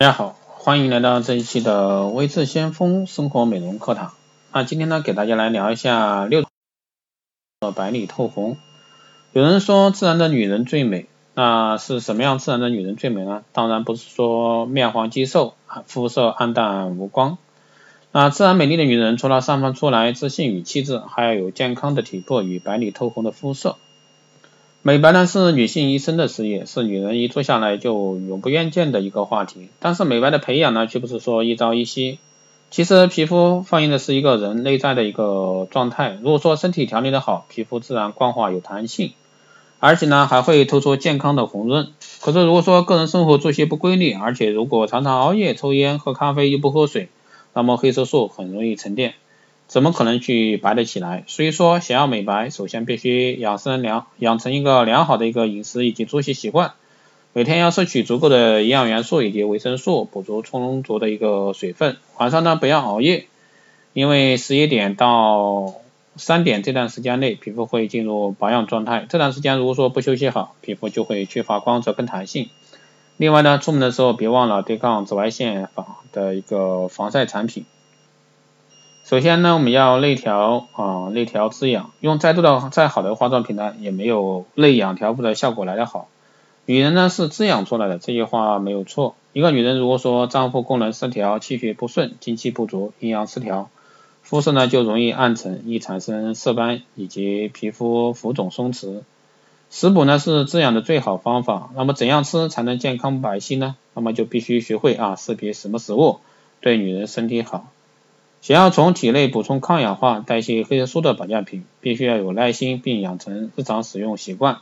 大家好，欢迎来到这一期的微智先锋生活美容课堂。那今天呢，给大家来聊一下六白里透红。有人说自然的女人最美，那是什么样自然的女人最美呢？当然不是说面黄肌瘦，肤色暗淡无光。那自然美丽的女人，除了散发出来自信与气质，还要有健康的体魄与白里透红的肤色。美白呢是女性一生的事业，是女人一坐下来就永不厌倦的一个话题。但是美白的培养呢，却不是说一朝一夕。其实皮肤反映的是一个人内在的一个状态。如果说身体调理的好，皮肤自然光滑有弹性，而且呢还会透出健康的红润。可是如果说个人生活作息不规律，而且如果常常熬夜、抽烟、喝咖啡又不喝水，那么黑色素很容易沉淀。怎么可能去白得起来？所以说，想要美白，首先必须养生良养成一个良好的一个饮食以及作息习惯，每天要摄取足够的营养元素以及维生素，补足充足的一个水分。晚上呢，不要熬夜，因为十一点到三点这段时间内，皮肤会进入保养状态。这段时间如果说不休息好，皮肤就会缺乏光泽跟弹性。另外呢，出门的时候别忘了对抗紫外线防的一个防晒产品。首先呢，我们要内调啊，内调滋养，用再多的再好的化妆品呢，也没有内养调肤的效果来得好。女人呢是滋养出来的，这句话没有错。一个女人如果说脏腑功能失调、气血不顺、精气不足、阴阳失调，肤色呢就容易暗沉，易产生色斑以及皮肤浮肿松弛。食补呢是滋养的最好方法。那么怎样吃才能健康白皙呢？那么就必须学会啊识别什么食物对女人身体好。想要从体内补充抗氧化、代谢黑色素的保健品，必须要有耐心，并养成日常使用习惯。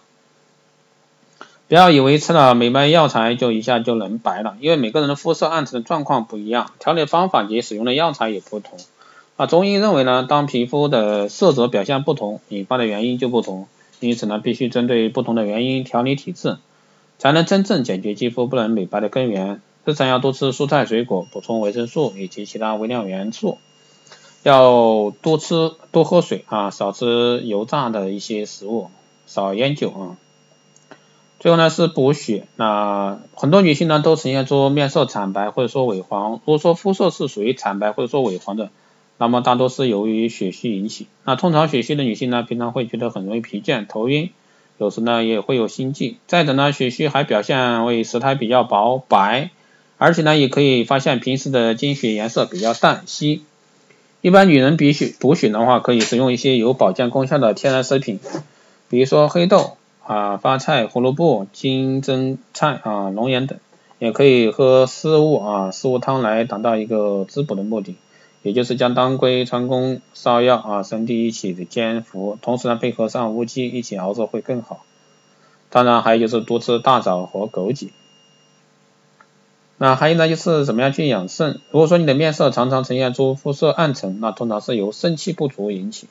不要以为吃了美白药材就一下就能白了，因为每个人的肤色暗沉的状况不一样，调理方法及使用的药材也不同。啊，中医认为呢，当皮肤的色泽表现不同，引发的原因就不同，因此呢，必须针对不同的原因调理体质，才能真正解决肌肤不能美白的根源。日常要多吃蔬菜水果，补充维生素以及其他微量元素。要多吃多喝水啊，少吃油炸的一些食物，少烟酒啊。最后呢是补血，那很多女性呢都呈现出面色惨白或者说萎黄。如果说肤色是属于惨白或者说萎黄的，那么大多是由于血虚引起。那通常血虚的女性呢，平常会觉得很容易疲倦、头晕，有时呢也会有心悸。再者呢，血虚还表现为舌苔比较薄白，而且呢也可以发现平时的经血颜色比较淡稀。一般女人补血补血的话，可以使用一些有保健功效的天然食品，比如说黑豆啊、发菜、胡萝卜、金针菜啊、龙眼等，也可以喝四物啊四物汤来达到一个滋补的目的，也就是将当归、川芎、芍药啊、生地一起的煎服，同时呢配合上乌鸡一起熬制会更好。当然还有就是多吃大枣和枸杞。那还有呢，就是怎么样去养肾？如果说你的面色常常呈现出肤色暗沉，那通常是由肾气不足引起，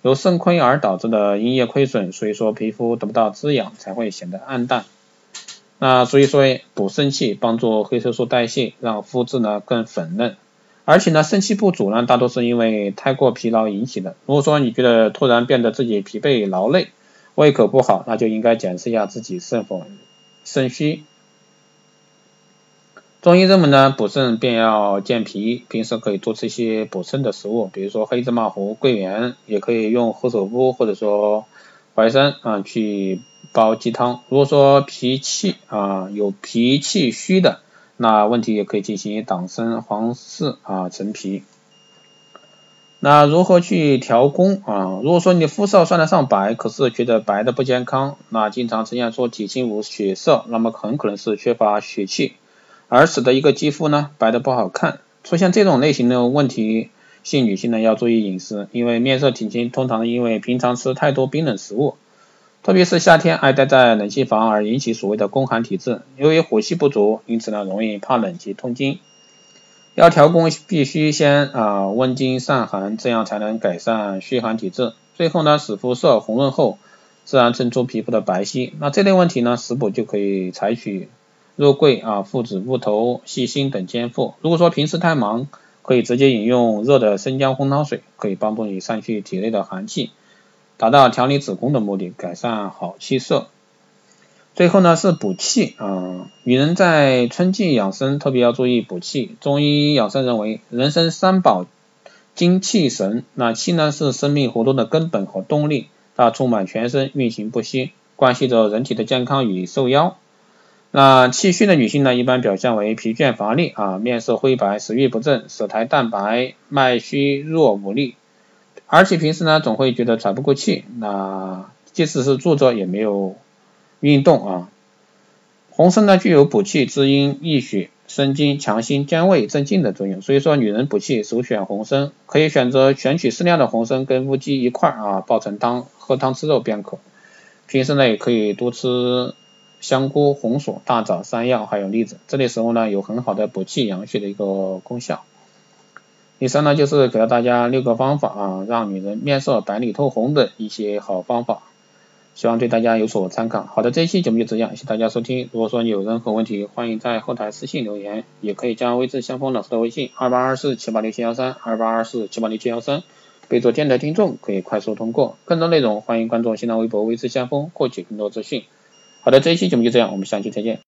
由肾亏而导致的阴液亏损，所以说皮肤得不到滋养才会显得暗淡。那所以说补肾气，帮助黑色素代谢，让肤质呢更粉嫩。而且呢，肾气不足呢，大多是因为太过疲劳引起的。如果说你觉得突然变得自己疲惫劳累，胃口不好，那就应该检视一下自己是否肾虚。中医认为呢，补肾便要健脾，平时可以多吃一些补肾的食物，比如说黑芝麻糊、桂圆，也可以用何首乌或者说淮山啊去煲鸡汤。如果说脾气啊有脾气虚的，那问题也可以进行党参、黄芪啊陈皮。那如何去调宫啊？如果说你肤色算得上白，可是觉得白的不健康，那经常呈现出体轻无血色，那么很可能是缺乏血气。而使得一个肌肤呢白的不好看，出现这种类型的问题，性女性呢要注意饮食，因为面色体轻通常因为平常吃太多冰冷食物，特别是夏天爱待在冷气房而引起所谓的宫寒体质。由于火气不足，因此呢容易怕冷及痛经。要调宫必须先啊温经散寒，这样才能改善虚寒体质。最后呢使肤色红润后，自然衬出皮肤的白皙。那这类问题呢食补就可以采取。肉桂啊、附子、乌头、细辛等煎服。如果说平时太忙，可以直接饮用热的生姜红糖水，可以帮助你散去体内的寒气，达到调理子宫的目的，改善好气色。最后呢是补气啊，女人在春季养生特别要注意补气。中医养生认为，人生三宝，精气神。那气呢是生命活动的根本和动力，它充满全身，运行不息，关系着人体的健康与寿夭。那气虚的女性呢，一般表现为疲倦乏力啊，面色灰白，食欲不振，舌苔淡白，脉虚弱无力，而且平时呢总会觉得喘不过气，那即使是坐着也没有。运动啊，红参呢具有补气、滋阴、益血、生津、强心、健胃、镇静的作用，所以说女人补气首选红参，可以选择选取适量的红参跟乌鸡一块啊煲成汤，喝汤吃肉便可。平时呢也可以多吃香菇、红薯、大枣、山药还有栗子，这类食物呢有很好的补气养血的一个功效。以上呢就是给了大家六个方法啊，让女人面色白里透红的一些好方法。希望对大家有所参考。好的，这一期节目就这样，谢谢大家收听。如果说你有任何问题，欢迎在后台私信留言，也可以加微信相锋老师的微信二八二四七八六七幺三二八二四七八六七幺三，备注电台听众可以快速通过。更多内容欢迎关注新浪微博微信相锋获取更多资讯。好的，这一期节目就这样，我们下期再见。